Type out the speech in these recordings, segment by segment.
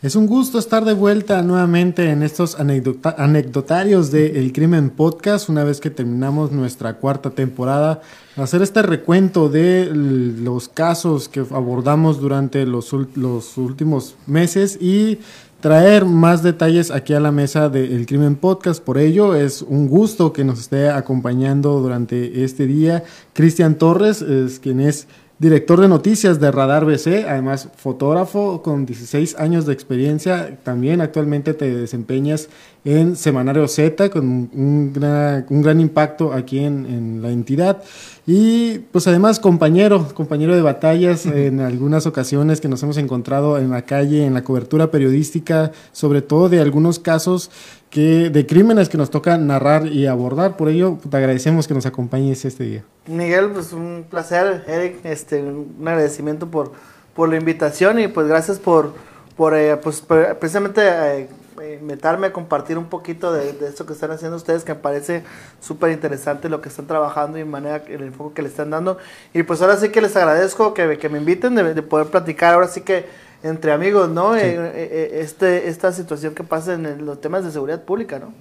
Es un gusto estar de vuelta nuevamente en estos anecdotarios de El Crimen Podcast, una vez que terminamos nuestra cuarta temporada, hacer este recuento de los casos que abordamos durante los, últimos meses y traer más detalles aquí a la mesa de El Crimen Podcast. Por ello, es un gusto que nos esté acompañando durante este día Cristian Torres, es quien es director de noticias de Radar BC, además fotógrafo con 16 años de experiencia. También actualmente te desempeñas en Semanario Z con un gran, un gran impacto aquí en, en, la entidad. Y pues además compañero, compañero de batallas en algunas ocasiones que nos hemos encontrado en la calle, en la cobertura periodística, sobre todo de algunos casos que, de crímenes que nos toca narrar y abordar. Por ello, te agradecemos que nos acompañes este día. Miguel, pues un placer, Eric, este, un agradecimiento por, por la invitación y pues gracias por, por eh, pues, precisamente eh, eh, a compartir un poquito de, de, esto que están haciendo ustedes, que me parece súper interesante lo que están trabajando y manera, el enfoque que le están dando. Y pues ahora sí que les agradezco que, que me inviten de poder platicar. Ahora sí que entre amigos, ¿no? Eh, eh, eh, este, esta situación que pasa en los temas de seguridad pública, ¿no?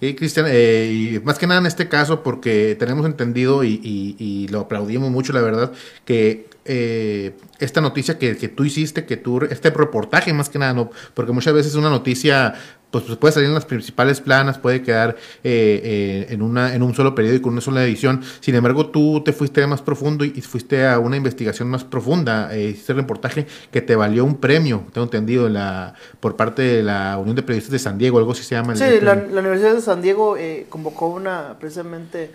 Sí, Cristian, y más que nada en este caso, porque tenemos entendido y, y, lo aplaudimos mucho, la verdad, que esta noticia que, que, tú hiciste, que tú, este reportaje más que nada, ¿no? porque muchas veces una noticia pues, pues, puede salir en las principales planas, puede quedar eh, eh, en, una, en un solo periódico, en una sola edición. Sin embargo, tú te fuiste más profundo y, fuiste a una investigación más profunda, eh, hiciste reportaje que te valió un premio, tengo entendido, la, por parte de la Unión de Periodistas de San Diego, algo así se llama. Sí, la, Universidad de San Diego eh, convocó una, precisamente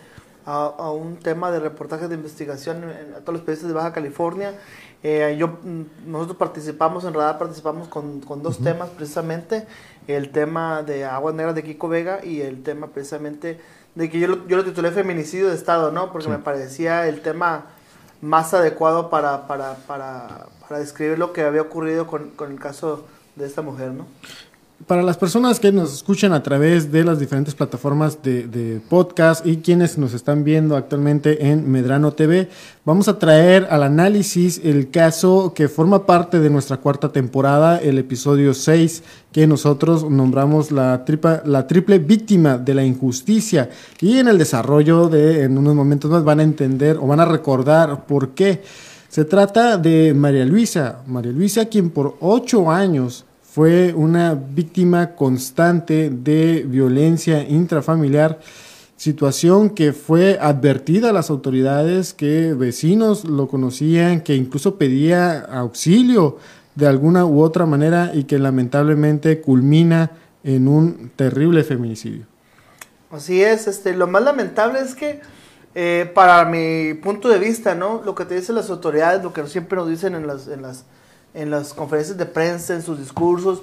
a, un tema de reportaje de investigación a todos los periodistas de Baja California. yo, mm, nosotros participamos, en Radar participamos con, con dos temas precisamente el tema de Aguas Negras de Kiko Vega y el tema precisamente de que yo lo, yo lo titulé Feminicidio de Estado, ¿no? Porque me parecía el tema más adecuado para, para, para, para describir lo que había ocurrido con, con el caso de esta mujer, ¿no? Para las personas que nos escuchan a través de las diferentes plataformas de, podcast y quienes nos están viendo actualmente en Medrano TV, vamos a traer al análisis el caso que forma parte de nuestra cuarta temporada, el episodio 6, que nosotros nombramos la, la triple víctima de la injusticia. Y en el desarrollo de, en unos momentos más, van a entender o van a recordar por qué. Se trata de María Luisa, María Luisa quien por ocho años fue una víctima constante de violencia intrafamiliar, situación que fue advertida a las autoridades, que vecinos lo conocían, que incluso pedía auxilio de alguna u otra manera y que lamentablemente culmina en un terrible feminicidio. Así es, este, lo más lamentable es que eh, para mi punto de vista, ¿no? Lo que te dicen las autoridades, lo que siempre nos dicen en las, en las en las conferencias de prensa, en sus discursos,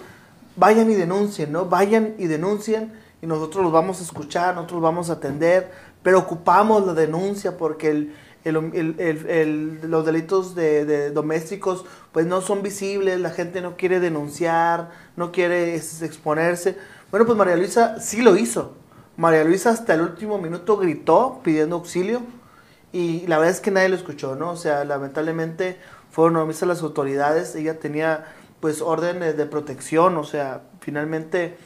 vayan y denuncien, ¿no? Vayan y denuncien y nosotros los vamos a escuchar, nosotros los vamos a atender, pero ocupamos la denuncia porque el, el, los delitos de, domésticos pues no son visibles, la gente no quiere denunciar, no quiere exponerse. Bueno, pues María Luisa sí lo hizo. María Luisa hasta el último minuto gritó pidiendo auxilio y la verdad es que nadie lo escuchó, ¿no? O sea, lamentablemente fueron omisas las autoridades, ella tenía pues órdenes de protección, o sea, finalmente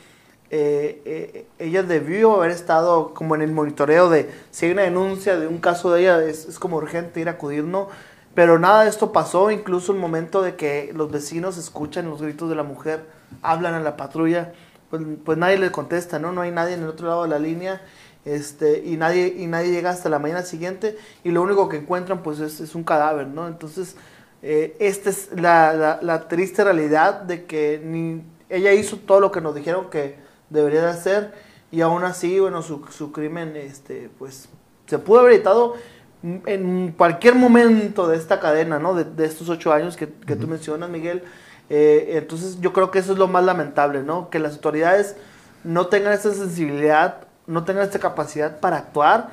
eh, eh, ella debió haber estado como en el monitoreo de si hay una denuncia de un caso de ella, es, como urgente ir a acudir, ¿no? Pero nada de esto pasó, incluso el momento de que los vecinos escuchan los gritos de la mujer, hablan a la patrulla, pues, pues nadie le contesta, ¿no? No hay nadie en el otro lado de la línea este, y, nadie, y nadie llega hasta la mañana siguiente y lo único que encuentran pues es, es un cadáver, ¿no? Entonces eh, esta es la, la, triste realidad de que ni, ella hizo todo lo que nos dijeron que debería de hacer y aún así, bueno, su, su crimen, este, pues, se pudo haber evitado en cualquier momento de esta cadena, ¿no? De, de estos ocho años que, que tú mencionas, Miguel. Eh, entonces, yo creo que eso es lo más lamentable, ¿no? Que las autoridades no tengan esa sensibilidad, no tengan esta capacidad para actuar,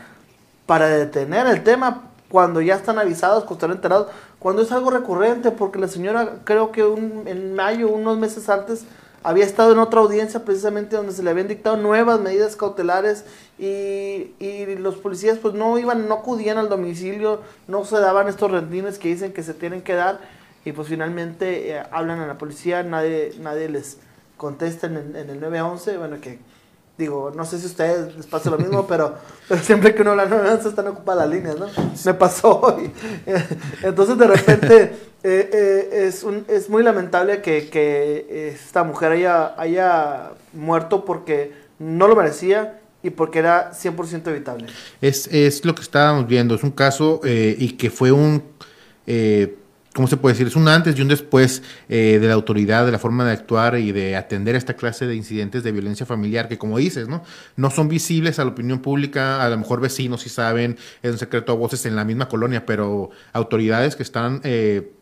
para detener el tema cuando ya están avisados, cuando están enterados, cuando es algo recurrente, porque la señora creo que en mayo, unos meses antes, había estado en otra audiencia precisamente donde se le habían dictado nuevas medidas cautelares y, y, los policías pues no iban, no acudían al domicilio, no se daban estos rendines que dicen que se tienen que dar y pues finalmente eh, hablan a la policía, nadie, nadie les contesta en, en el 911, bueno, que digo, no sé si a ustedes les pasa lo mismo, pero, siempre que uno habla 911 están ocupadas las líneas, ¿no? Me pasó hoy. Entonces de repente eh, eh, es, un, es muy lamentable que, que esta mujer haya, haya muerto porque no lo merecía y porque era 100% evitable. Es, es lo que estábamos viendo, es un caso eh, y que fue un, eh, ¿cómo se puede decir? Es un antes y un después eh, de la autoridad, de la forma de actuar y de atender esta clase de incidentes de violencia familiar que, como dices, ¿no? No son visibles a la opinión pública, a lo mejor vecinos sí saben, es un secreto a voces en la misma colonia, pero autoridades que están... eh,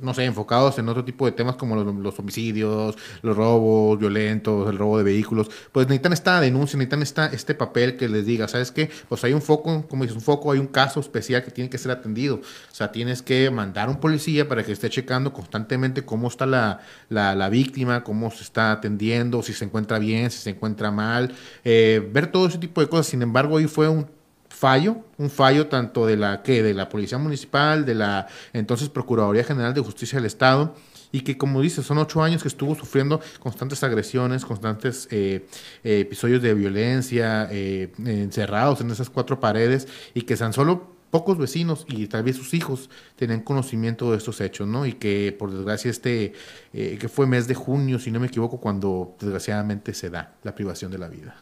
no sé, enfocados en otro tipo de temas como los, homicidios, los robos violentos, el robo de vehículos, pues necesitan esta denuncia, necesitan esta, este papel que les diga, ¿sabes qué? Pues hay un foco, como dices, un foco, hay un caso especial que tiene que ser atendido. O sea, tienes que mandar un policía para que esté checando constantemente cómo está la, la, la víctima, cómo se está atendiendo, si se encuentra bien, si se encuentra mal, eh, ver todo ese tipo de cosas. Sin embargo, ahí fue un fallo, un fallo tanto de la que de la policía municipal, de la entonces Procuraduría General de Justicia del Estado y que como dices son ocho años que estuvo sufriendo constantes agresiones, constantes eh, eh, episodios de violencia, eh, encerrados en esas cuatro paredes y que tan solo pocos vecinos y tal vez sus hijos tenían conocimiento de estos hechos, ¿no? Y que por desgracia este, que fue mes de junio, si no me equivoco, cuando desgraciadamente se da la privación de la vida.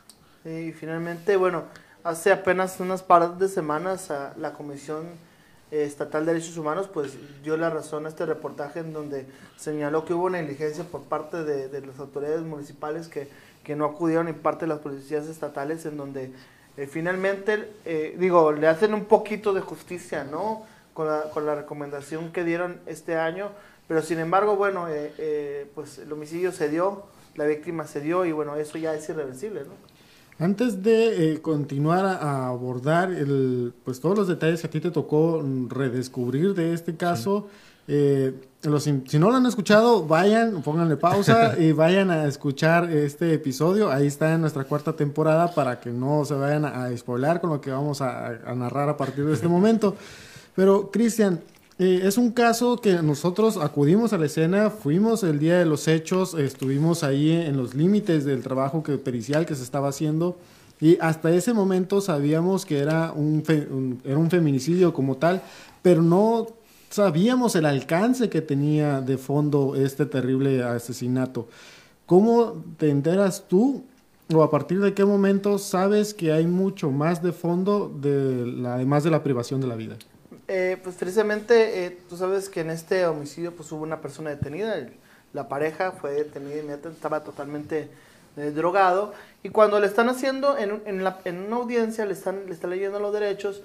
Y finalmente, bueno, hace apenas unas par de semanas a la Comisión eh, Estatal de Derechos Humanos pues dio la razón a este reportaje en donde señaló que hubo negligencia por parte de, de las autoridades municipales que, que no acudieron y parte de las policías estatales en donde eh, finalmente, eh, digo, le hacen un poquito de justicia, ¿no? Con la, con la recomendación que dieron este año, pero sin embargo, bueno, eh, eh, pues el homicidio se dio, la víctima se dio y bueno, eso ya es irreversible, ¿no? Antes de eh, continuar a, abordar el, pues todos los detalles que a ti te tocó mm, redescubrir de este caso, eh, los si no lo han escuchado, vayan, pónganle pausa y vayan a escuchar este episodio. Ahí está en nuestra cuarta temporada para que no se vayan a, a spoilar con lo que vamos a, a narrar a partir de este momento. Pero, Cristian, eh, es un caso que nosotros acudimos a la escena, fuimos el día de los hechos, estuvimos ahí en los límites del trabajo pericial que se estaba haciendo y hasta ese momento sabíamos que era un, fe- un- era un feminicidio como tal, pero no sabíamos el alcance que tenía de fondo este terrible asesinato. ¿Cómo te enteras tú o a partir de qué momento sabes que hay mucho más de fondo de la- además de la privación de la vida? Eh, pues precisamente, eh, tú sabes que en este homicidio pues hubo una persona detenida, la pareja fue detenida inmediatamente, estaba totalmente eh, drogado y cuando le están haciendo en, en una audiencia le están, le están leyendo los derechos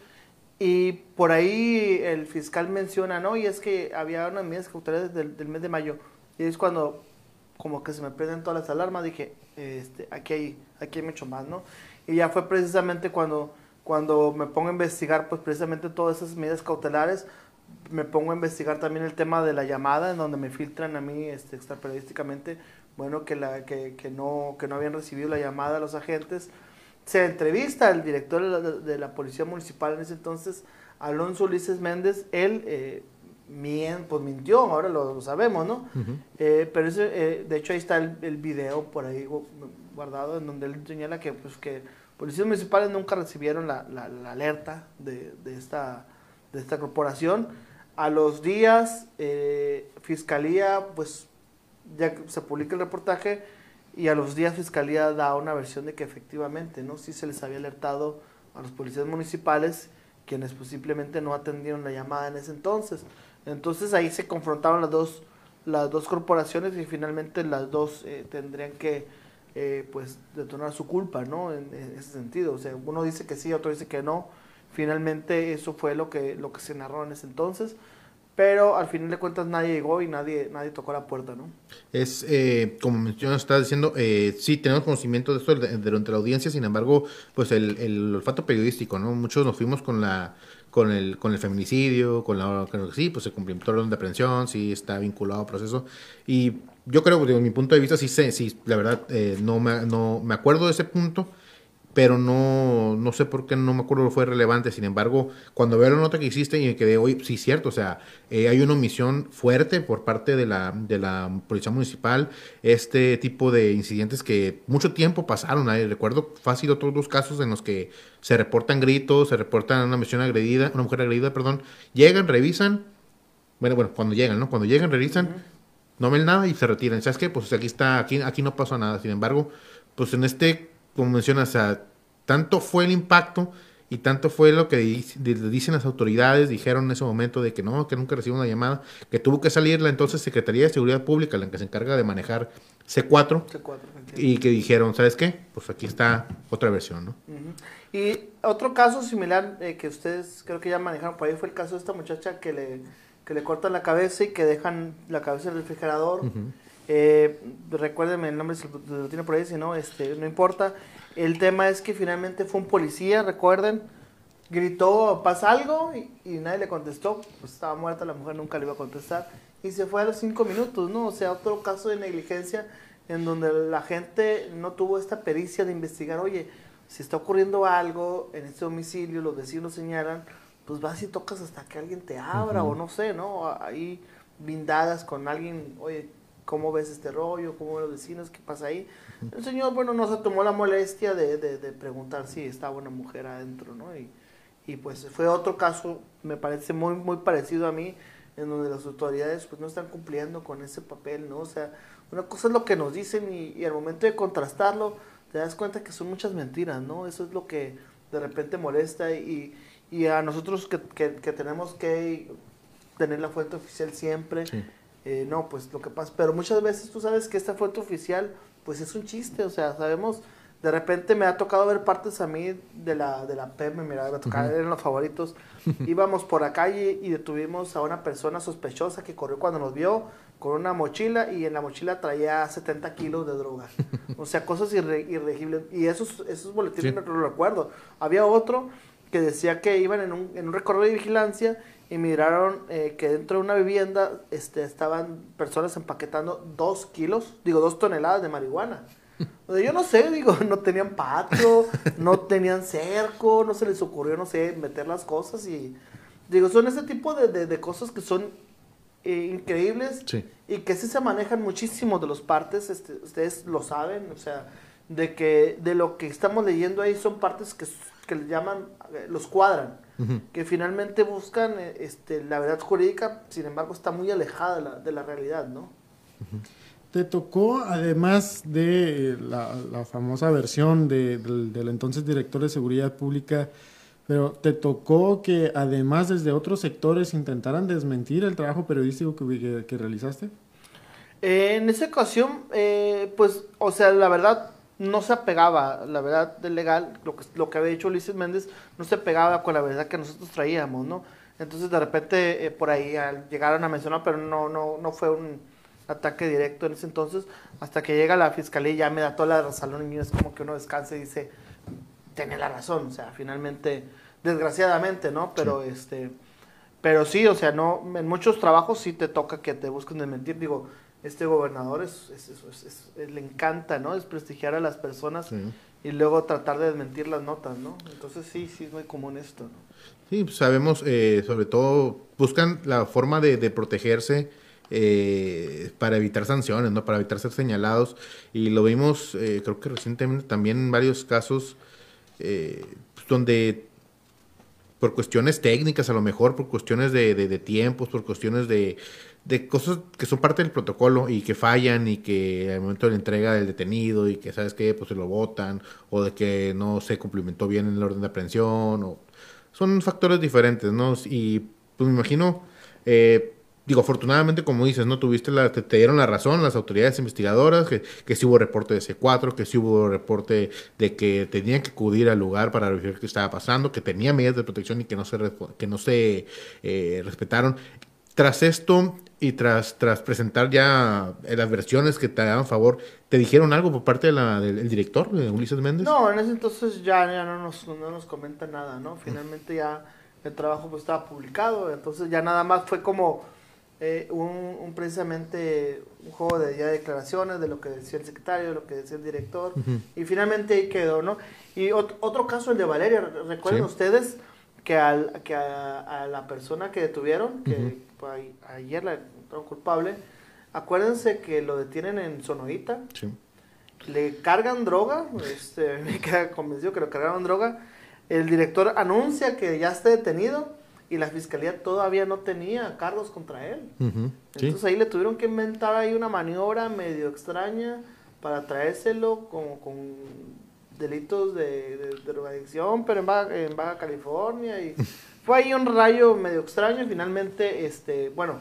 y por ahí el fiscal menciona, ¿no? Y es que había unas medidas cautelares del, del mes de mayo y es cuando como que se me prenden todas las alarmas, dije, este, aquí hay, aquí hay mucho más, ¿no? Y ya fue precisamente cuando, cuando me pongo a investigar, pues precisamente todas esas medidas cautelares, me pongo a investigar también el tema de la llamada, en donde me filtran a mí este, extraperiodísticamente, bueno, que, la, que, que, no, que no habían recibido la llamada a los agentes. Se entrevista al director de la, de la Policía Municipal en ese entonces, Alonso Ulises Méndez, él eh, mien- pues mintió, ahora lo, lo sabemos, ¿no? Eh, pero ese, eh, de hecho ahí está el, el video por ahí gu- guardado en donde él señala que pues que policías municipales nunca recibieron la, alerta de, esta de esta corporación. A los días eh, fiscalía pues ya se publica el reportaje y a los días fiscalía da una versión de que efectivamente no sí se les había alertado a los policías municipales quienes pues simplemente no atendieron la llamada en ese entonces. Entonces ahí se confrontaron las dos, las dos corporaciones y finalmente las dos eh, tendrían que eh, pues detonar su culpa, ¿no? En, ese sentido. O sea, uno dice que sí, otro dice que no. Finalmente eso fue lo que, lo que se narró en ese entonces. Pero al final de cuentas nadie llegó y nadie, nadie tocó la puerta, ¿no? Es, eh, como mencionas, estás diciendo, eh, sí, tenemos conocimiento de esto de- durante la audiencia, sin embargo, pues el, el olfato periodístico, ¿no? Muchos nos fuimos con la con el, con el feminicidio, con la que sí, pues se cumplimentó la orden de aprehensión, sí está vinculado al proceso. Y yo creo, desde mi punto de vista, sí sé, sí, la verdad, eh, no, me, no me acuerdo de ese punto, pero no, no sé por qué, no me acuerdo, fue relevante. Sin embargo, cuando veo la nota que hiciste y me quedé, hoy sí, cierto, o sea, eh, hay una omisión fuerte por parte de la, de la Policía Municipal, este tipo de incidentes que mucho tiempo pasaron. Ahí. Recuerdo fácil otros dos casos en los que se reportan gritos, se reportan una misión agredida, una mujer agredida, perdón, llegan, revisan, bueno, bueno, cuando llegan, ¿no? Cuando llegan, revisan, no ven nada y se retiran. ¿Sabes qué? Pues aquí está, aquí, aquí no pasó nada. Sin embargo, pues en este como mencionas, o sea, tanto fue el impacto y tanto fue lo que dicen las autoridades, dijeron en ese momento de que no, que nunca recibió una llamada, que tuvo que salir la entonces Secretaría de Seguridad Pública, la que se encarga de manejar C4, y que dijeron, ¿sabes qué? Pues aquí está otra versión, ¿no? Y otro caso similar eh, que ustedes creo que ya manejaron por ahí fue el caso de esta muchacha que le, que le cortan la cabeza y que dejan la cabeza en el refrigerador. Eh, recuérdenme el nombre si lo tiene por ahí, si no, este, no importa. El tema es que finalmente fue un policía, recuerden, gritó, pasa algo, y, nadie le contestó. Pues estaba muerta, la mujer nunca le iba a contestar. Y se fue a los cinco minutos, ¿no? O sea, otro caso de negligencia en donde la gente no tuvo esta pericia de investigar, oye, si está ocurriendo algo en este domicilio, los vecinos señalan, pues vas y tocas hasta que alguien te abra, o no sé, ¿no? Ahí blindadas con alguien, oye, ¿cómo ves este rollo? ¿Cómo ven los vecinos? ¿Qué pasa ahí? El señor, bueno, no se tomó la molestia de, de, preguntar si estaba una mujer adentro, ¿no? Y, y, pues fue otro caso, me parece muy, muy parecido a mí, en donde las autoridades pues no están cumpliendo con ese papel, ¿no? O sea, una cosa es lo que nos dicen y, y al momento de contrastarlo, te das cuenta que son muchas mentiras, ¿no? Eso es lo que de repente molesta y, y a nosotros que, que, que tenemos que tener la fuente oficial siempre. Sí eh, no, pues lo que pasa, pero muchas veces tú sabes que esta fuente oficial, pues es un chiste, o sea, sabemos, de repente me ha tocado ver partes a mí de la, de la PM, mira, me tocaba, eran los favoritos, íbamos por la calle y detuvimos a una persona sospechosa que corrió cuando nos vio con una mochila y en la mochila traía 70 kilos de droga, o sea, cosas irregibles, y esos, esos boletines no los recuerdo, había otro que decía que iban en un, en un recorrido de vigilancia y miraron eh, que dentro de una vivienda este, estaban personas empaquetando dos kilos, digo, dos toneladas de marihuana. yo no sé, digo, no tenían patio, no tenían cerco, no se les ocurrió, no sé, meter las cosas y... Digo, son ese tipo de, de, cosas que son eh, increíbles y que sí se manejan muchísimo de los partes, este, ustedes lo saben, o sea, de que de lo que estamos leyendo ahí son partes que, que le llaman, eh, los cuadran que finalmente buscan eh, este, la verdad jurídica, sin embargo está muy alejada de la, de la realidad, ¿no? Te tocó, además de la, la famosa versión de, del, entonces director de Seguridad Pública, pero te tocó que además desde otros sectores intentaran desmentir el trabajo periodístico que, que, realizaste? en esa ocasión, eh, pues, o sea, la verdad, no se apegaba, la verdad del legal, lo que, lo que había dicho Ulises Méndez, no se pegaba con la verdad que nosotros traíamos, ¿no? Entonces de repente eh, por ahí llegaron a mencionar, pero no, no, no fue un ataque directo en ese entonces, hasta que llega la fiscalía y ya me da toda la razón y es como que uno descansa y dice, tiene la razón, o sea, finalmente, desgraciadamente, ¿no? Pero este, pero sí, o sea, no, en muchos trabajos sí te toca que te busquen de mentir, digo, este gobernador es, le encanta, ¿no? Desprestigiar a las personas y luego tratar de desmentir las notas, ¿no? Entonces sí, sí es muy común esto, ¿no? Sí, pues sabemos, eh, sobre todo, buscan la forma de, protegerse eh, para evitar sanciones, ¿no? Para evitar ser señalados. Y lo vimos, eh, creo que recientemente también en varios casos pues, donde por cuestiones técnicas, a lo mejor por cuestiones de, de tiempos, por cuestiones de, de cosas que son parte del protocolo y que fallan y que al momento de la entrega del detenido y que sabes que pues se lo votan o de que no se cumplimentó bien en el orden de aprehensión o son factores diferentes, ¿no? Y pues me imagino, eh, digo, afortunadamente como dices, ¿no? Tuviste la, te, dieron la razón las autoridades investigadoras, que, que sí hubo reporte de C4, que sí hubo reporte de que tenían que acudir al lugar para verificar qué estaba pasando, que tenía medidas de protección y que no se, que no se eh, respetaron. Tras esto, y tras, tras presentar ya eh, las versiones que te daban favor, ¿te dijeron algo por parte de la, del director, de Ulises Méndez? No, en ese entonces ya, ya no, nos, no nos comenta nada, ¿no? Finalmente ya el trabajo pues estaba publicado, entonces ya nada más fue como eh, un, precisamente un juego de ya declaraciones de lo que decía el secretario, de lo que decía el director, y finalmente ahí quedó, ¿no? Y otro caso, el de Valeria, recuerden ustedes que, al, que a, la persona que detuvieron, que ayer la encontraron culpable, acuérdense que lo detienen en Sonoita, le cargan droga, este, me queda convencido que lo cargaron droga, el director anuncia que ya está detenido, y la fiscalía todavía no tenía cargos contra él. Entonces ahí le tuvieron que inventar ahí una maniobra medio extraña para traérselo como con delitos de, drogadicción, pero en Baja, en Baja California y fue ahí un rayo medio extraño y finalmente, este, bueno,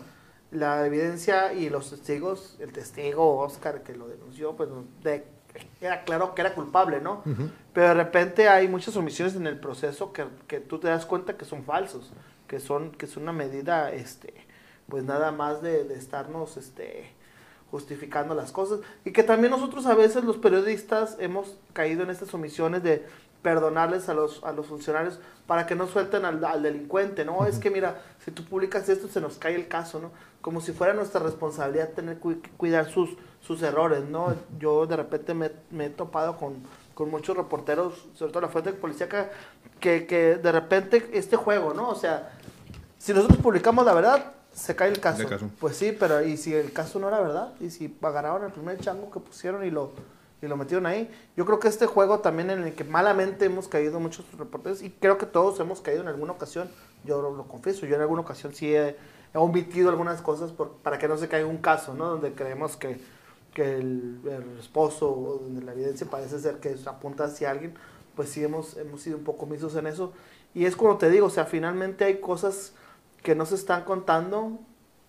la evidencia y los testigos, el testigo Oscar que lo denunció, pues de, era claro que era culpable, ¿no? Pero de repente hay muchas omisiones en el proceso que, que tú te das cuenta que son falsos que son que es una medida este pues nada más de, de, estarnos este justificando las cosas y que también nosotros a veces los periodistas hemos caído en estas omisiones de perdonarles a los, a los funcionarios para que no suelten al, al delincuente, ¿no? Es que mira, si tú publicas esto se nos cae el caso, ¿no? Como si fuera nuestra responsabilidad tener que cuidar sus, sus errores, ¿no? Yo de repente me, me he topado con, con muchos reporteros, sobre todo la fuente policíaca, que, que de repente este juego, ¿no? O sea, si nosotros publicamos la verdad, se cae el caso. Pues sí, pero ¿y si el caso no era verdad? ¿Y si agarraron el primer chango que pusieron y lo, y lo metieron ahí? Yo creo que este juego también en el que malamente hemos caído muchos reporteros, y creo que todos hemos caído en alguna ocasión, yo lo, confieso, yo en alguna ocasión sí he, omitido algunas cosas por, para que no se caiga un caso, ¿no? Donde creemos que que el, esposo o donde la evidencia parece ser que apunta hacia alguien, pues sí hemos, hemos sido un poco misos en eso. Y es como te digo, o sea, finalmente hay cosas que no se están contando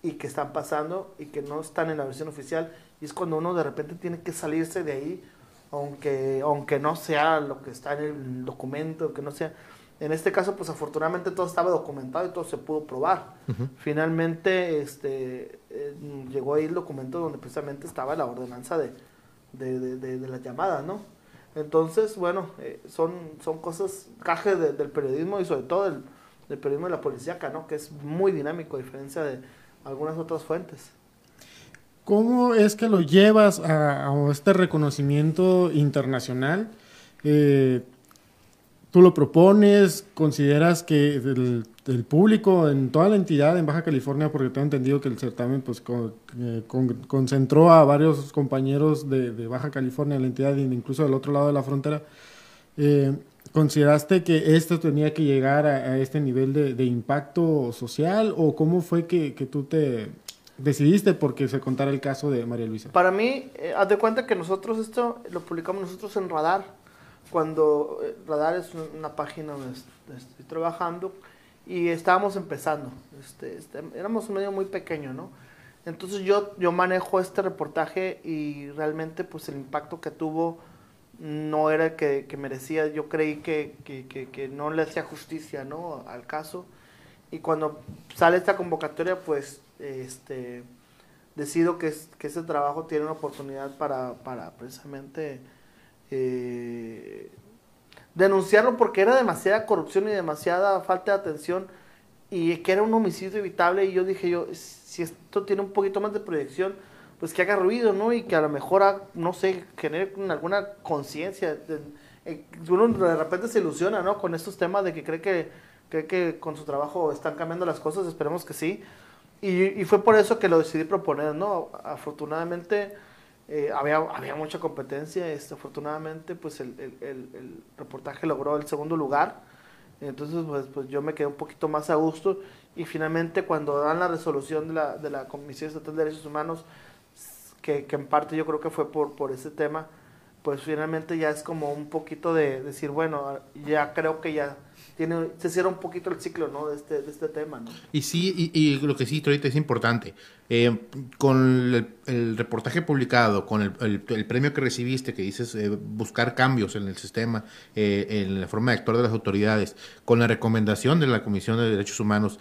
y que están pasando y que no están en la versión oficial. Y es cuando uno de repente tiene que salirse de ahí, aunque, aunque no sea lo que está en el documento, que no sea en este caso, pues afortunadamente todo estaba documentado y todo se pudo probar. Finalmente, este, eh, llegó ahí el documento donde precisamente estaba la ordenanza de, de, de, las llamadas, ¿no? Entonces, bueno, eh, son, son cosas, cajes del periodismo y sobre todo del, del periodismo de la policía acá, ¿no? Que es muy dinámico a diferencia de algunas otras fuentes. ¿Cómo es que lo llevas a, a este reconocimiento internacional? Eh, tú lo propones, consideras que el, público en toda la entidad en Baja California, porque tengo entendido que el certamen pues eh, concentró a varios compañeros de, Baja California la entidad, incluso del otro lado de la frontera, eh, ¿consideraste que esto tenía que llegar a, este nivel de, impacto social o cómo fue que, tú te decidiste porque se contara el caso de María Luisa? Para mí, eh, haz de cuenta que nosotros esto lo publicamos nosotros en Radar cuando eh, Radar es una página donde estoy trabajando y estábamos empezando. Este, este, éramos un medio muy pequeño, ¿no? Entonces yo, yo manejo este reportaje y realmente pues el impacto que tuvo no era que, que merecía. Yo creí que, que, que, no le hacía justicia ¿no? al caso. Y cuando sale esta convocatoria, pues este, decido que, que ese trabajo tiene una oportunidad para, para precisamente eh, denunciarlo porque era demasiada corrupción y demasiada falta de atención y que era un homicidio evitable y yo dije yo, si esto tiene un poquito más de proyección, pues que haga ruido, ¿no? Y que a lo mejor, no sé, genere alguna conciencia. Uno de repente se ilusiona, ¿no? Con estos temas de que cree que, cree que con su trabajo están cambiando las cosas, esperemos que sí. Y, y fue por eso que lo decidí proponer, ¿no? Afortunadamente eh, había, había mucha competencia, este, afortunadamente pues el, el, el, reportaje logró el segundo lugar, entonces pues, pues yo me quedé un poquito más a gusto y finalmente cuando dan la resolución de la, de la Comisión Estatal de Derechos Humanos, que, que en parte yo creo que fue por, por ese tema, pues finalmente ya es como un poquito de decir, bueno, ya creo que ya tiene, se cierra un poquito el ciclo, ¿no? De este, de este tema, ¿no? Y sí, y, y lo que sí, ahorita es importante, eh, con el, reportaje publicado, con el, el, premio que recibiste, que dices eh, buscar cambios en el sistema, eh, en la forma de actuar de las autoridades, con la recomendación de la Comisión de Derechos Humanos,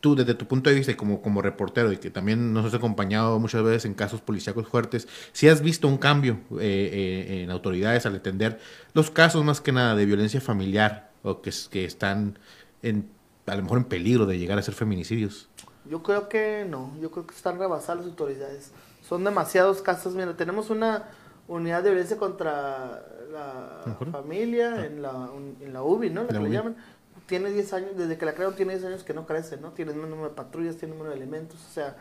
tú desde tu punto de vista como, como reportero y que también nos has acompañado muchas veces en casos policíacos fuertes, si has visto un cambio en autoridades al atender los casos más que nada de violencia familiar o que, que están en, a lo mejor en peligro de llegar a ser feminicidios? Yo creo que no, yo creo que están rebasadas las autoridades. Son demasiados casos. Mira, tenemos una unidad de violencia contra la familia en, la, en la UBI, ¿no? La, que le llaman. Tiene 10 años, desde que la crearon tiene 10 años que no crece, ¿no? Tiene un número de patrullas, tiene un número de elementos, o sea,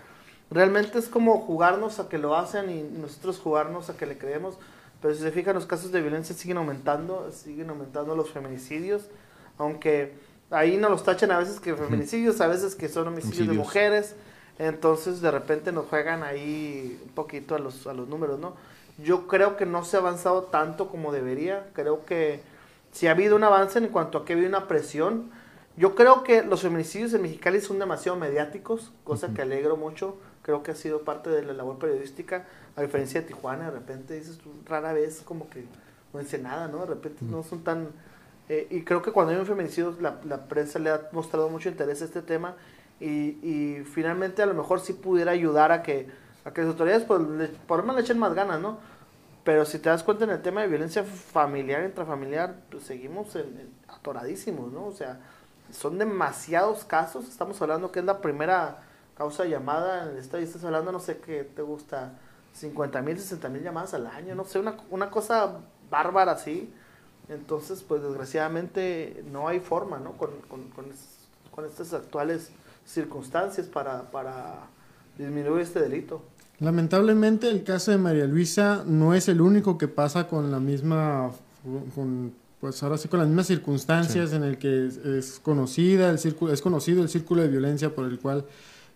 realmente es como jugarnos a que lo hacen y nosotros jugarnos a que le creemos. Pero si se fijan, los casos de violencia siguen aumentando, siguen aumentando los feminicidios, aunque ahí no los tachan a veces que feminicidios, a veces que son homicidios, de mujeres, entonces de repente nos juegan ahí un poquito a los, a los números, ¿no? Yo creo que no se ha avanzado tanto como debería, creo que si ha habido un avance en cuanto a que ha habido una presión, yo creo que los feminicidios en Mexicali son demasiado mediáticos, cosa que alegro mucho, creo que ha sido parte de la labor periodística, a diferencia de Tijuana, de repente dices rara vez como que no dice nada, ¿no? De repente no son tan eh, y creo que cuando hay un feminicidio, la, la, prensa le ha mostrado mucho interés a este tema y, y, finalmente a lo mejor sí pudiera ayudar a que, a que las autoridades pues, por lo menos le echen más ganas, ¿no? Pero si te das cuenta en el tema de violencia familiar, intrafamiliar, pues seguimos en, atoradísimos, ¿no? O sea, son demasiados casos. Estamos hablando que es la primera causa llamada en el estás hablando, no sé qué te gusta, 50 mil, 60 mil llamadas al año, no sé, una, una cosa bárbara así. Entonces, pues desgraciadamente no hay forma, ¿no? Con, con, con, estas actuales circunstancias para, para disminuir este delito. Lamentablemente el caso de María Luisa no es el único que pasa con la misma, con, pues ahora sí con las mismas circunstancias en el que es, conocida, el círculo, es conocido el círculo de violencia por el cual,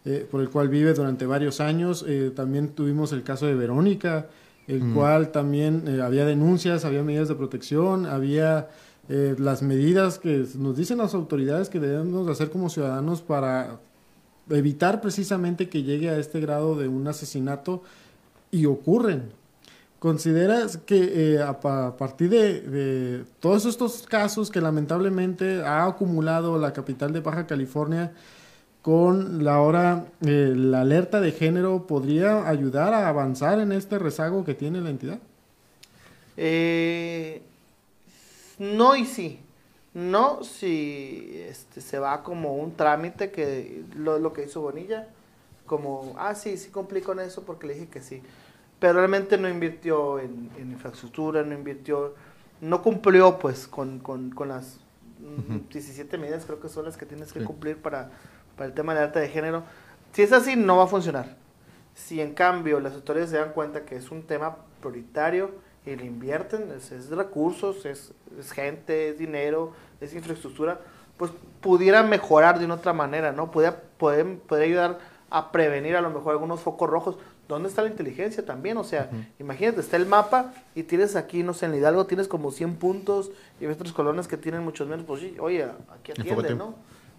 eh, por el cual vive durante varios años. Eh, también tuvimos el caso de Verónica, el cual también eh, había denuncias, había medidas de protección, había eh, las medidas que nos dicen las autoridades que debemos hacer como ciudadanos para evitar precisamente que llegue a este grado de un asesinato y ocurren. ¿Consideras que eh, a, partir de, todos estos casos que lamentablemente ha acumulado la capital de Baja California, con la hora, eh, la alerta de género podría ayudar a avanzar en este rezago que tiene la entidad? Eh, no y sí. No si este, se va como un trámite que lo, lo que hizo Bonilla, como, ah, sí, sí cumplí con eso porque le dije que sí. Pero realmente no invirtió en, infraestructura, no invirtió, no cumplió pues con, con, con las 17 medidas creo que son las que tienes que cumplir para para el tema de arte de género. Si es así, no va a funcionar. Si en cambio las autoridades se dan cuenta que es un tema prioritario y le invierten, es, recursos, es, gente, es dinero, es infraestructura, pues pudiera mejorar de una otra manera, ¿no? Pudiera, poder, ayudar a prevenir a lo mejor algunos focos rojos. ¿Dónde está la inteligencia también? O sea, imagínate, está el mapa y tienes aquí, no sé, en Hidalgo tienes como 100 puntos y ves otras colonias que tienen muchos menos, pues oye, aquí atiende, ¿no?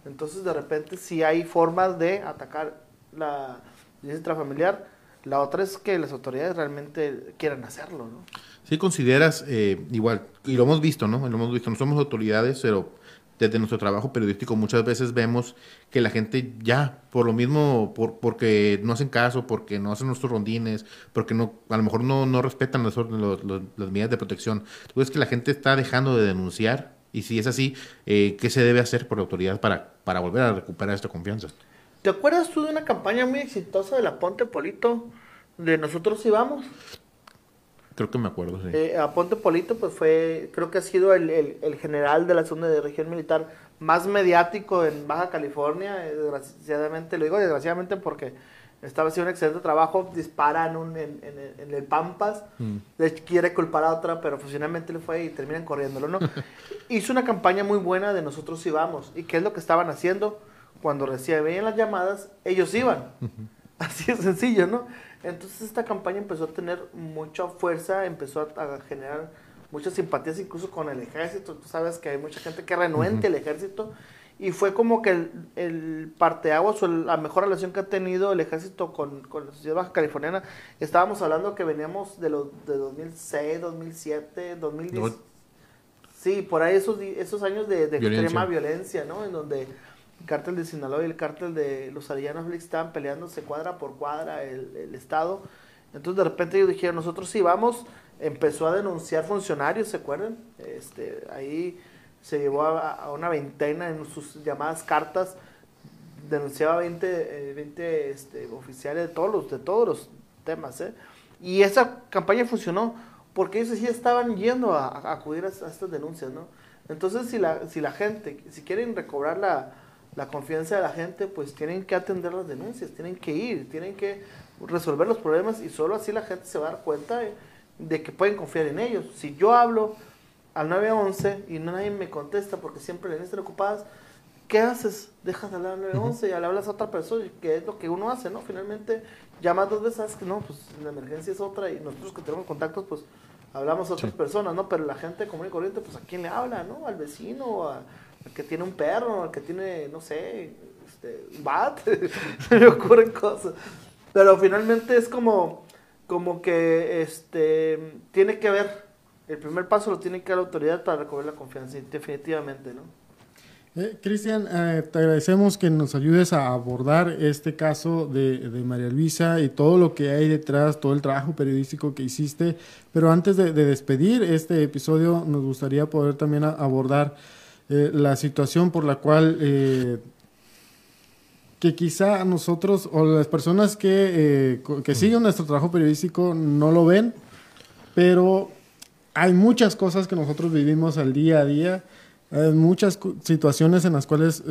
Entonces, de repente, si hay formas de atacar la violencia intrafamiliar. La otra es que las autoridades realmente quieran hacerlo, ¿no? Sí consideras, eh, igual, y lo hemos visto, ¿no? Lo hemos visto, no somos autoridades, pero desde nuestro trabajo periodístico muchas veces vemos que la gente ya, por lo mismo, por, porque no hacen caso, porque no hacen nuestros rondines, porque no, a lo mejor no, no respetan las, las medidas de protección. ¿Tú ves que la gente está dejando de denunciar? Y si es así, eh, ¿qué se debe hacer por la autoridad para, para volver a recuperar esta confianza? ¿Te acuerdas tú de una campaña muy exitosa de la Ponte Polito? De nosotros íbamos. Creo que me acuerdo, sí. Eh, a Ponte Polito, pues fue, creo que ha sido el, el, el, general de la zona de región militar más mediático en Baja California. Eh, desgraciadamente, lo digo desgraciadamente porque estaba haciendo un excelente trabajo, dispara en, un, en, en, el Pampas, mm. quiere culpar a otra, pero funcionalmente le fue y terminan corriéndolo, ¿no? Hizo una campaña muy buena de nosotros íbamos. ¿Y qué es lo que estaban haciendo? Cuando recibían las llamadas, ellos iban. Así de sencillo, ¿no? Entonces esta campaña empezó a tener mucha fuerza, empezó a, generar muchas simpatías incluso con el ejército. Tú sabes que hay mucha gente que renuente el ejército y fue como que el, el parteaguas o la mejor relación que ha tenido el ejército con, con la sociedad baja californiana. Estábamos hablando que veníamos de los de 2006, 2007, 2010. Sí, por ahí esos, esos años de, extrema violencia, ¿no? En donde el cártel de Sinaloa y el cártel de los Arianos estaban peleándose cuadra por cuadra el, Estado. Entonces de repente yo dije, nosotros sí vamos, empezó a denunciar funcionarios, ¿se acuerdan? Este, ahí se llevó a, una veintena en sus llamadas cartas denunciaba 20, eh, 20 este, oficiales de todos los, de todos los temas, ¿eh? Y esa campaña funcionó porque ellos sí estaban yendo a, a acudir a, a estas denuncias, ¿no? Entonces, si la, si la gente, si quieren recobrar la, la confianza de la gente, pues tienen que atender las denuncias, tienen que ir, tienen que resolver los problemas y solo así la gente se va a dar cuenta de, de que pueden confiar en ellos. Si yo hablo al 911 y nadie me contesta porque siempre las están ocupadas, ¿qué haces? Dejas de hablar al 911 y le hablas a otra persona, que es lo que uno hace, ¿no? Finalmente llamas dos veces, sabes que no, pues la emergencia es otra y nosotros que tenemos contactos, pues hablamos a otras Sí. personas, ¿no? Pero la gente común y corriente, pues a quién le habla, ¿no? Al vecino, a- al que tiene un perro, al que tiene, no sé, este, un bat, se me ocurren cosas. Pero finalmente es como, como que este, tiene que ver, el primer paso lo tiene que dar la autoridad para recobrar la confianza, definitivamente, ¿no? Eh, Cristian, eh, te agradecemos que nos ayudes a abordar este caso de, de María Luisa y todo lo que hay detrás, todo el trabajo periodístico que hiciste. Pero antes de, de despedir este episodio, nos gustaría poder también a- abordar eh, la situación por la cual eh, que quizá nosotros o las personas que, eh, que siguen nuestro trabajo periodístico no lo ven, pero hay muchas cosas que nosotros vivimos al día a día, hay muchas situaciones en las cuales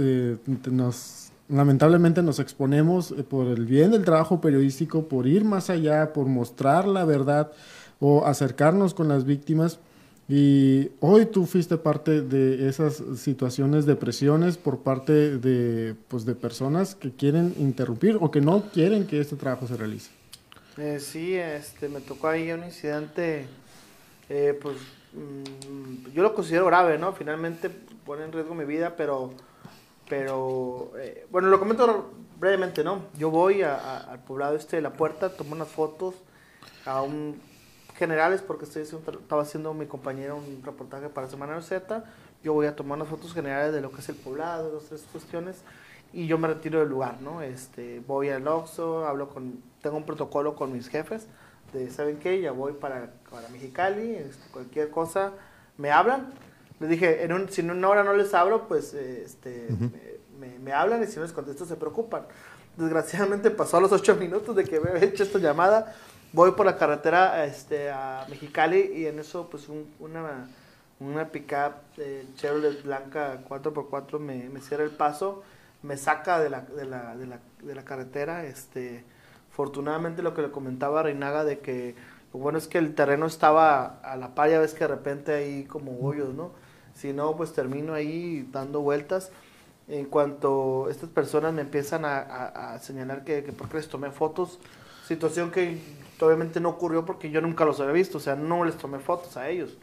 nos lamentablemente nos exponemos por el bien del trabajo periodístico, por ir más allá, por mostrar la verdad o acercarnos con las víctimas. Y hoy tú fuiste parte de esas situaciones de presiones por parte de, pues, de personas que quieren interrumpir o que no quieren que este trabajo se realice. Eh, sí, este, me tocó ahí un incidente, eh, pues mm, yo lo considero grave, ¿no? Finalmente pone en riesgo mi vida, pero, pero eh, bueno, lo comento brevemente, ¿no? Yo voy al poblado este de La Puerta, tomo unas fotos a un generales porque estoy haciendo- estaba haciendo mi compañero un reportaje para Semana Z. Yo voy a tomar unas fotos generales de lo que es el poblado, dos, tres cuestiones y yo me retiro del lugar, ¿no? Este, voy al Oxxo, hablo con, tengo un protocolo con mis jefes de, ¿saben qué? Ya voy para, para Mexicali, este, cualquier cosa, me hablan. Les dije, en un, si en una hora no les hablo, pues este, me, me- me hablan y si no les contesto se preocupan. Desgraciadamente pasó a los ocho minutos de que me había hecho esta llamada. Voy por la carretera este, a Mexicali y en eso pues un- una, una pickup eh, Chevrolet blanca 4x4 me, me cierra el paso, me saca de la, de la, de la, de la carretera. Este, afortunadamente lo que le comentaba a Reinaga de que lo bueno es que el terreno estaba a la par, ya ves que de repente hay como hoyos, ¿no? Si no, pues termino ahí dando vueltas. En cuanto estas personas me empiezan a, a- a señalar que, que por qué les tomé fotos, situación que obviamente no ocurrió porque yo nunca los había visto, o sea, no les tomé fotos a ellos.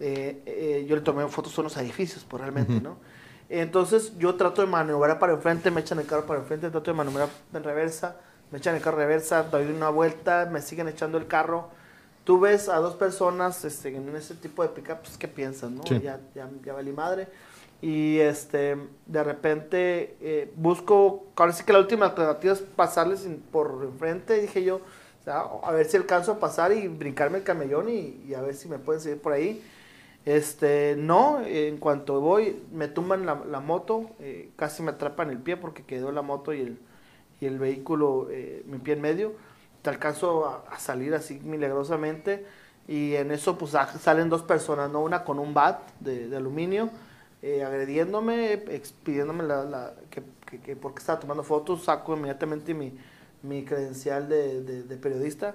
Eh, eh, yo le tomé fotos a unos edificios, pues realmente, Ujú. ¿no? Entonces yo trato de maniobrar para enfrente, me echan el carro para enfrente, trato de maniobrar en reversa, me echan el carro en reversa, doy una vuelta, me siguen echando el carro. Tú ves a dos personas este, en ese tipo de pickup, pues, ¿qué piensas, no? Sí. Ya, ya, ya valí madre. Y este, de repente eh, busco, ahora sí que la última alternativa es pasarles por enfrente, dije yo, a ver si alcanzo a pasar y brincarme el camellón y, y a ver si me pueden seguir por ahí. Este, no, en cuanto voy, me tumban la, la moto, eh, casi me atrapan el pie porque quedó la moto y el, y el vehículo, eh, mi pie en medio. Te alcanzo a, a salir así milagrosamente y en eso pues salen dos personas, ¿no? Una con un bat de, de aluminio, eh, agrediéndome, pidiéndome la, la- que, que, que porque estaba tomando fotos, saco inmediatamente mi, mi credencial de, de- de periodista.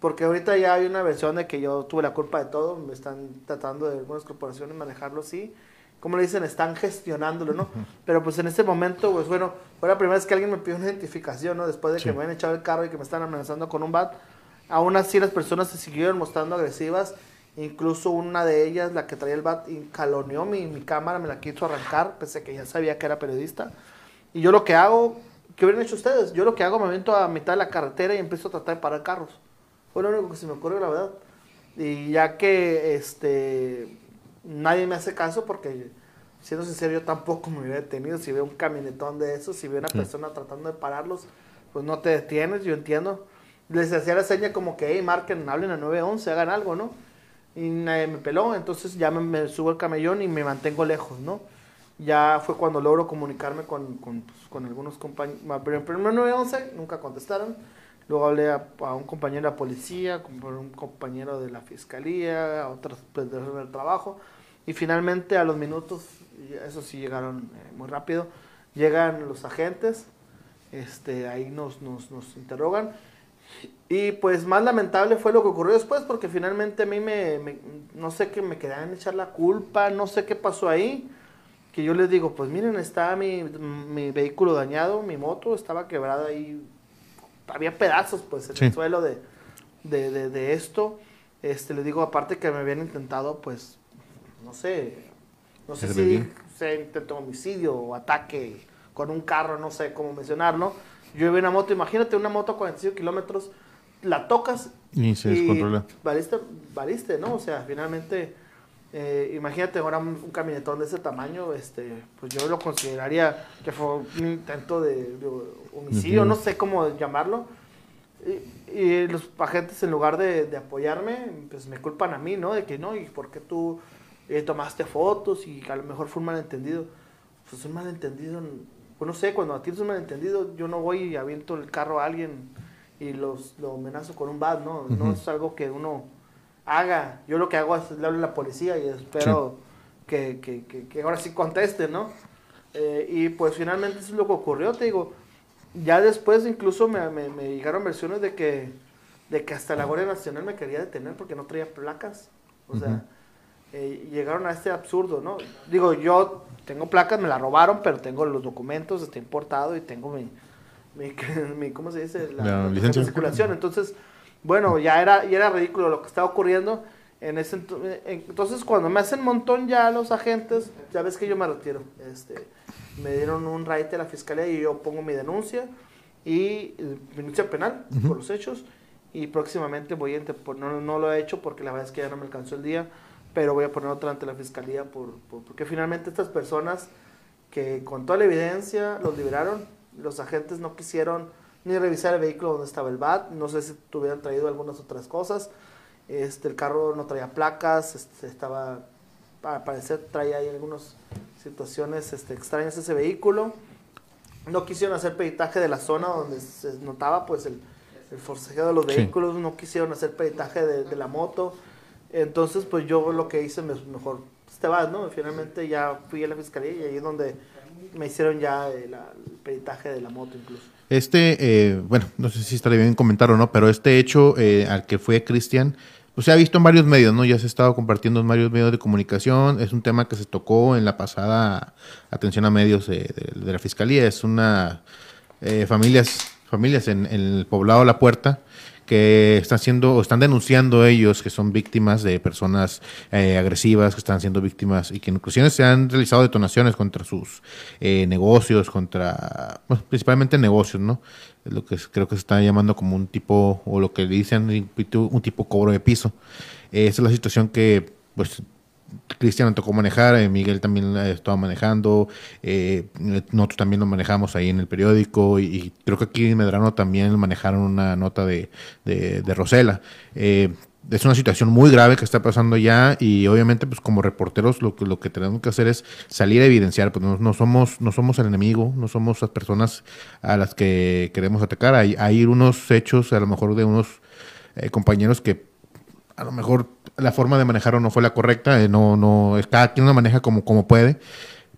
Porque ahorita ya hay una versión de que yo tuve la culpa de todo, me están tratando de algunas corporaciones manejarlo así. Como le dicen, están gestionándolo, ¿no? Pero pues en este momento, pues bueno, fue la primera vez que alguien me pidió una identificación, ¿no? Después de Sí. que me habían echado el carro y que me están amenazando con un bat. Aún así las personas se siguieron mostrando agresivas. Incluso una de ellas, la que traía el bat, caloneó mi, mi cámara, me la quiso arrancar, pese a que ya sabía que era periodista. Y yo lo que hago, ¿qué hubieran hecho ustedes? Yo lo que hago, me avento a mitad de la carretera y empiezo a tratar de parar carros. Fue lo único que se me ocurrió, la verdad. Y ya que este nadie me hace caso, porque siendo sincero, yo tampoco me hubiera detenido. Si veo un camionetón de esos, si veo una Sí. persona tratando de pararlos, pues no te detienes, yo entiendo. Les hacía la seña como que, hey, marquen, hablen a 911, hagan algo, ¿no? Y nadie me peló, entonces ya me, me subo al camellón y me mantengo lejos, ¿no? Ya fue cuando logro comunicarme con, con, pues, con algunos compañeros. Primero 911, nunca contestaron. Luego hablé a, un compañero de la policía, con un compañero de la fiscalía, a otras personas del trabajo. Y finalmente a los minutos, eso sí llegaron eh, muy rápido, llegan los agentes, este, ahí nos, nos, nos, interrogan. Y pues más lamentable fue lo que ocurrió después, porque finalmente a mí me, me no sé qué me querían echar la culpa, no sé qué pasó ahí que yo les digo, pues miren, está mi, mi vehículo dañado, mi moto estaba quebrada ahí, había pedazos pues en el suelo de, de, de, esto. Este, les digo, aparte que me habían intentado, pues, no sé, no sé si se intentó homicidio o ataque con un carro, no sé cómo mencionarlo. Yo iba en una moto, imagínate una moto a 45 kilómetros, la tocas y se descontrola. Valiste, valiste, ¿no? O sea, finalmente eh, imagínate ahora un, camionetón de ese tamaño, este, pues yo lo consideraría que fue un intento de, homicidio, no sé cómo llamarlo. Y, los agentes en lugar de, apoyarme, pues me culpan a mí, ¿no? De que no, ¿y por qué tú eh, tomaste fotos y a lo mejor fue un malentendido? Pues un malentendido, pues no sé, cuando a ti es un malentendido, yo no voy y aviento el carro a alguien y los, lo amenazo con un bad, ¿no? No es algo que uno haga. Yo lo que hago es le hablo a la policía y espero que, que, que, ahora sí conteste, ¿no? Eh, y pues finalmente eso es lo que ocurrió, te digo. Ya después incluso me, me, me, llegaron versiones de que, de que hasta la Guardia Nacional me quería detener porque no traía placas. O sea, eh, llegaron a este absurdo, ¿no? Digo, yo tengo placas, me la robaron, pero tengo los documentos, está importado y tengo mi, mi, ¿cómo se dice? La, licencia de circulación. Entonces, bueno, ya era, ya era ridículo lo que estaba ocurriendo. En ese entonces, cuando me hacen montón ya los agentes, ya ves que yo me retiro. Este, me dieron un raite a la fiscalía y yo pongo mi denuncia y eh, denuncia penal por los hechos. Y próximamente voy a no, no lo he hecho porque la verdad es que ya no me alcanzó el día, pero voy a poner otra ante la fiscalía por, porque finalmente estas personas que con toda la evidencia los liberaron, los agentes no quisieron ni revisar el vehículo donde estaba el BAT, no sé si tuvieran traído algunas otras cosas. Este, el carro no traía placas, este, estaba, para parecer, traía ahí algunas situaciones este, extrañas ese vehículo. No quisieron hacer peritaje de la zona donde se notaba pues el, el forcejeo de los vehículos, no quisieron hacer peritaje de, la moto. Entonces, pues yo lo que hice, mejor, pues, te vas, ¿no? Finalmente ya fui a la fiscalía y ahí es donde me hicieron ya el peritaje de la moto incluso. Este, eh, bueno, no sé si estaría bien comentar o no, pero este hecho eh, al que fue Cristian, pues se ha visto en varios medios, ¿no? Ya se ha estado compartiendo en varios medios de comunicación. Es un tema que se tocó en la pasada atención a medios de, la fiscalía. Es una eh, familias, familias en, en, el poblado La Puerta que están siendo, están denunciando ellos que son víctimas de personas eh, agresivas, que están siendo víctimas y que en se han realizado detonaciones contra sus eh, negocios, contra, principalmente negocios, ¿no? Lo que creo que se está llamando como un tipo, o lo que dicen, un tipo cobro de piso. esa es la situación que, pues, Cristian tocó manejar, eh, Miguel también estaba manejando, eh, nosotros también lo manejamos ahí en el periódico y, creo que aquí en Medrano también manejaron una nota de, de, Rosela. Eh, es una situación muy grave que está pasando ya y obviamente pues como reporteros lo que lo que tenemos que hacer es salir a evidenciar pues no, somos no somos el enemigo no somos las personas a las que queremos atacar hay, hay unos hechos a lo mejor de unos compañeros que a lo mejor la forma de manejarlo no fue la correcta, eh, no, no, cada quien lo maneja como, como puede,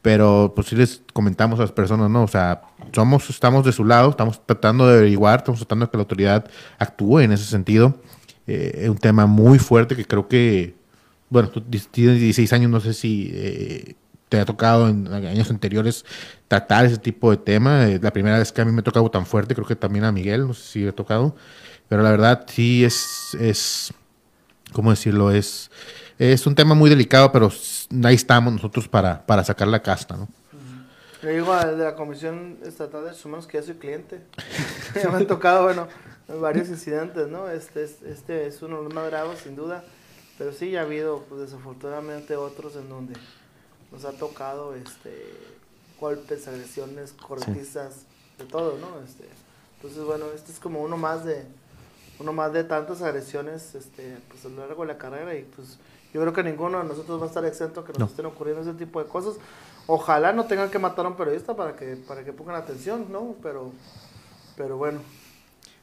pero pues sí les comentamos a las personas, ¿no? O sea, somos, estamos de su lado, estamos tratando de averiguar, estamos tratando de que la autoridad actúe en ese sentido. Eh, es un tema muy fuerte que creo que, bueno, tú tienes 16 años, no sé si eh, te ha tocado en años anteriores tratar ese tipo de tema. la primera vez que a mí me ha tan fuerte, creo que también a Miguel, no sé si le ha tocado, pero la verdad sí es, es ¿cómo decirlo? Es, es un tema muy delicado, pero ahí estamos nosotros para, para sacar la casta, ¿no? Le digo a de la Comisión Estatal de Derechos que ya soy cliente. ya me han tocado, bueno, varios incidentes, ¿no? Este, este es uno de los más graves, sin duda. Pero sí, ya ha habido, pues, desafortunadamente, otros en donde nos ha tocado este, golpes, agresiones, cortizas, de todo, ¿no? Este, entonces, bueno, este es como uno más de, uno más de tantas agresiones este, pues, a lo largo de la carrera y pues yo creo que ninguno de nosotros va a estar exento que nos estén ocurriendo ese tipo de cosas. Ojalá no tengan que matar a un periodista para que, para que pongan atención, ¿no? Pero, pero bueno.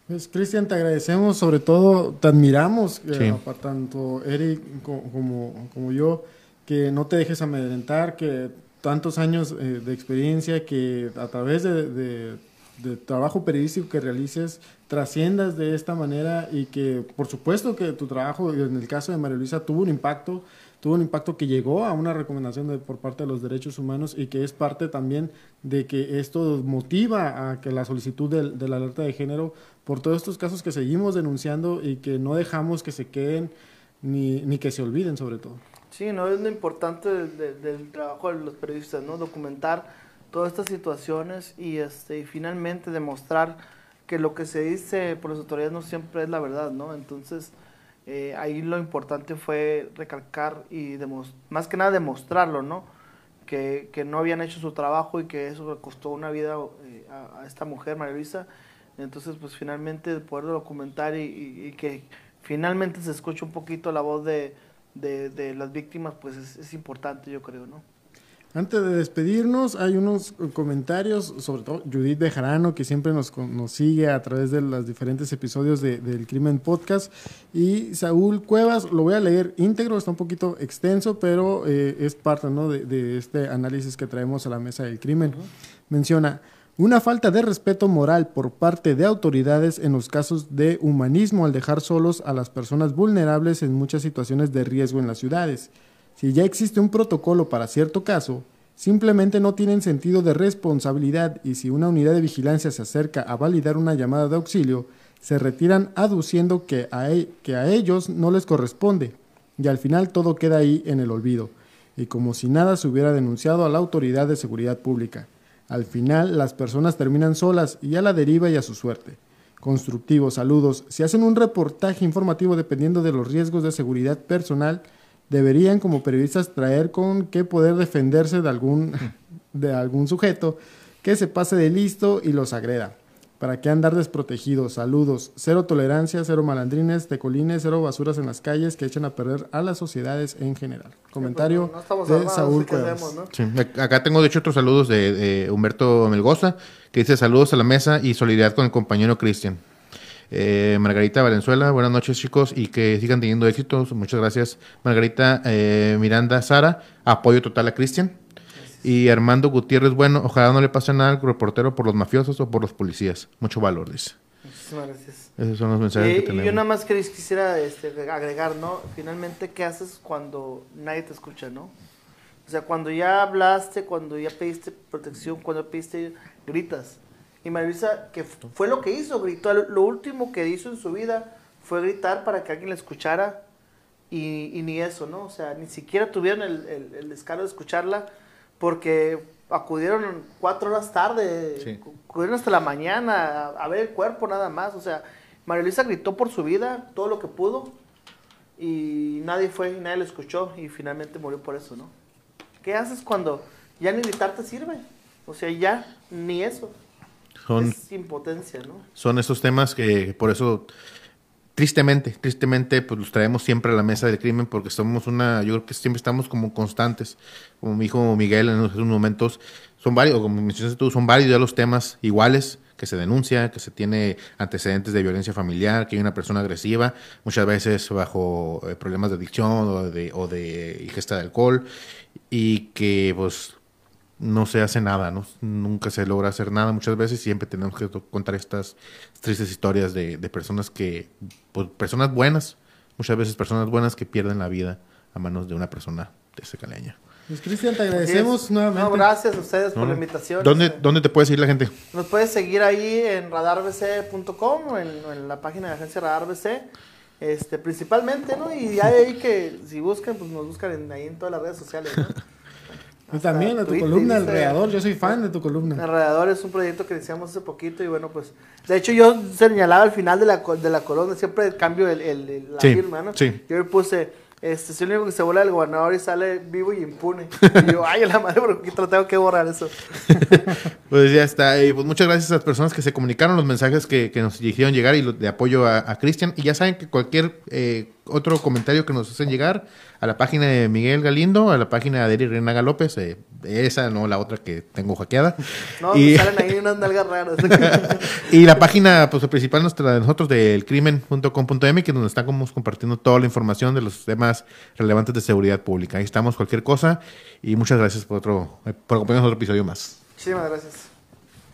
Pues Cristian, te agradecemos, sobre todo te admiramos, eh, Sí. tanto Eric co- como, como yo, que no te dejes amedrentar, que tantos años eh, de experiencia, que a través de, de- de trabajo periodístico que realices, trasciendas de esta manera y que por supuesto que tu trabajo, en el caso de María Luisa, tuvo un impacto, tuvo un impacto que llegó a una recomendación de- por parte de los derechos humanos y que es parte también de que esto motiva a que la solicitud del- de, la alerta de género por todos estos casos que seguimos denunciando y que no dejamos que se queden ni, ni que se olviden sobre todo. Sí, no es lo importante del, del- trabajo de los periodistas, ¿no? Documentar todas estas situaciones y, este, y finalmente demostrar que lo que se dice por las autoridades no siempre es la verdad, ¿no? Entonces, eh, ahí lo importante fue recalcar y más que nada demostrarlo, ¿no? Que, que no habían hecho su trabajo y que eso costó una vida eh, a, esta mujer, María Luisa. Entonces, pues finalmente poderlo documentar y, que finalmente se escuche un poquito la voz de, de, de las víctimas, pues es, es importante, yo creo, ¿no? Antes de despedirnos, hay unos comentarios, sobre todo Judith Bejarano, que siempre nos, nos sigue a través de los diferentes episodios de- del Crimen Podcast, y Saúl Cuevas, lo voy a leer íntegro, está un poquito extenso, pero eh, es parte ¿no? de, de este análisis que traemos a la mesa del crimen. Menciona, una falta de respeto moral por parte de autoridades en los casos de humanismo al dejar solos a las personas vulnerables en muchas situaciones de riesgo en las ciudades. Si ya existe un protocolo para cierto caso, simplemente no tienen sentido de responsabilidad y si una unidad de vigilancia se acerca a validar una llamada de auxilio, se retiran aduciendo que a, e- que a ellos no les corresponde y al final todo queda ahí en el olvido y como si nada se hubiera denunciado a la autoridad de seguridad pública. Al final las personas terminan solas y a la deriva y a su suerte. Constructivo, saludos. Si hacen un reportaje informativo dependiendo de los riesgos de seguridad personal, deberían como periodistas traer con qué poder defenderse de algún, de algún sujeto que se pase de listo y los agreda. ¿Para qué andar desprotegidos? Saludos. Cero tolerancia, cero malandrines, tecolines, cero basuras en las calles que echan a perder a las sociedades en general. Comentario no estamos de armados, Saúl ¿qué Cuevas. hacemos, no? Sí, Acá tengo de hecho otros saludos de, de Humberto Melgoza, que dice saludos a la mesa y solidaridad con el compañero Cristian. Eh, Margarita Valenzuela, buenas noches chicos y que sigan teniendo éxitos. Muchas gracias. Margarita eh, Miranda Sara, apoyo total a Cristian. Y Armando Gutiérrez, bueno, ojalá no le pase nada al reportero por los mafiosos o por los policías. Mucho valor, dice. Muchísimas gracias. Esos son los mensajes Y, que y tenemos. yo nada más quisiera este, agregar, ¿no? Finalmente, ¿qué haces cuando nadie te escucha, no? O sea, cuando ya hablaste, cuando ya pediste protección, cuando pediste, gritas. Y María Luisa, que fue lo que hizo, gritó. Lo último que hizo en su vida fue gritar para que alguien la escuchara. Y, y ni eso, ¿no? O sea, ni siquiera tuvieron el, el, el descaro de escucharla porque acudieron cuatro horas tarde, Sí. acudieron hasta la mañana a, a ver el cuerpo nada más. O sea, María Luisa gritó por su vida todo lo que pudo y nadie fue y nadie lo escuchó y finalmente murió por eso, ¿no? ¿Qué haces cuando ya ni gritar te sirve? O sea, ya ni eso. Son, Es impotencia, ¿no? son esos temas que por eso tristemente, tristemente, pues los traemos siempre a la mesa del crimen porque somos una, yo creo que siempre estamos como constantes, como mi hijo Miguel en esos momentos, son varios, como mencionaste tú, son varios ya los temas iguales que se denuncia, que se tiene antecedentes de violencia familiar, que hay una persona agresiva, muchas veces bajo eh, problemas de adicción o de, o de ingesta de alcohol, y que pues no se hace nada, ¿no? Nunca se logra hacer nada muchas veces siempre tenemos que contar estas tristes historias de, de personas que, pues, personas buenas, muchas veces personas buenas que pierden la vida a manos de una persona de esa caleña. Pues Cristian, te agradecemos nuevamente. No, gracias a ustedes por ¿No? la invitación. ¿Dónde, Este, ¿Dónde te puede seguir la gente? Nos puedes seguir ahí en radarbc.com o en, o en la página de agencia Radar BC, este, principalmente, ¿no? Y ya de ahí que si buscan, pues nos buscan en- ahí en todas las redes sociales, ¿no? Y también a tu Twitter, columna Instagram. Alrededor, yo soy fan de tu columna. Alrededor es un proyecto que iniciamos hace poquito y bueno, pues, de hecho yo señalaba al final de la, de la columna, siempre cambio el, el- el- la Sí, firma, ¿no? sí. Yo le puse, este, soy el único que se vuela del gobernador y sale vivo y impune. Y yo, ay, a la madre, ¿por qué tengo que borrar eso? Pues ya está. Y pues muchas gracias a las personas que se comunicaron, los mensajes que, que nos hicieron llegar y de apoyo a, a Cristian. Y ya saben que cualquier eh, otro comentario que nos hacen llegar a la página de Miguel Galindo, a la página de Eri Renaga López, eh, esa no la otra que tengo hackeada. No, y, salen ahí unas nalgas raras. y la página pues, principal nuestra de nosotros del crimen.com.m, que donde estamos compartiendo toda la información de los temas relevantes de seguridad pública. Ahí estamos, cualquier cosa. Y muchas gracias por otro, por acompañarnos otro episodio más. Muchísimas gracias.